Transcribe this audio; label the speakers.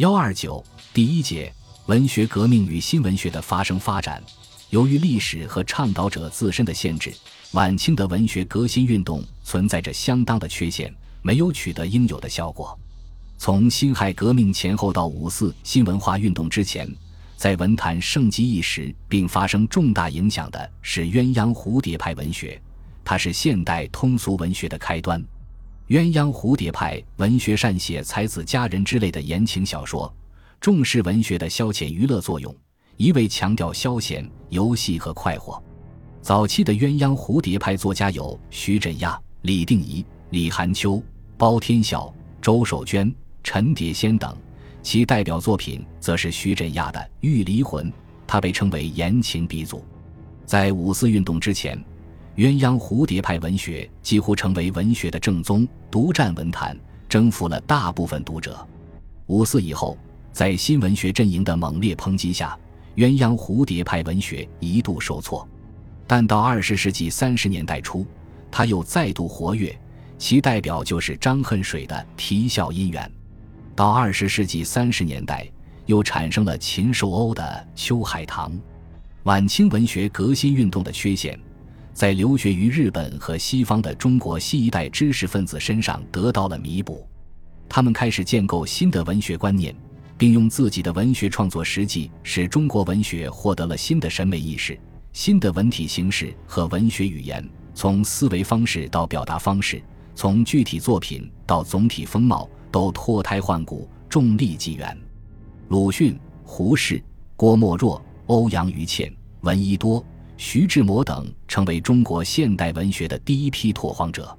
Speaker 1: 幺二九第一节文学革命与新文学的发生发展。由于历史和倡导者自身的限制，晚清的文学革新运动存在着相当的缺陷，没有取得应有的效果。从辛亥革命前后到五四新文化运动之前，在文坛盛极一时并发生重大影响的是鸳鸯蝴蝶派文学，它是现代通俗文学的开端。鸳鸯蝴蝶派文学善写才子佳人之类的言情小说，重视文学的消遣娱乐作用，一味强调消遣、游戏和快活。早期的鸳鸯蝴蝶派作家有徐振亚、李定仪、李寒秋、包天笑、周守娟、陈蝶仙等，其代表作品则是徐振亚的《玉离魂》，他被称为言情鼻祖。在五四运动之前。鸳鸯蝴蝶派文学几乎成为文学的正宗，独占文坛，征服了大部分读者。五四以后，在新文学阵营的猛烈抨击下，鸳鸯蝴蝶派文学一度受挫。但到二十世纪三十年代初，它又再度活跃，其代表就是张恨水的《啼笑姻缘》。到二十世纪三十年代，又产生了禽兽鸥的《秋海棠》。晚清文学革新运动的缺陷。在留学于日本和西方的中国新一代知识分子身上得到了弥补，他们开始建构新的文学观念，并用自己的文学创作实际使中国文学获得了新的审美意识、新的文体形式和文学语言。从思维方式到表达方式，从具体作品到总体风貌，都脱胎换骨、重力纪元。鲁迅、胡适、郭沫若、欧阳予倩、闻一多。徐志摩等成为中国现代文学的第一批拓荒者。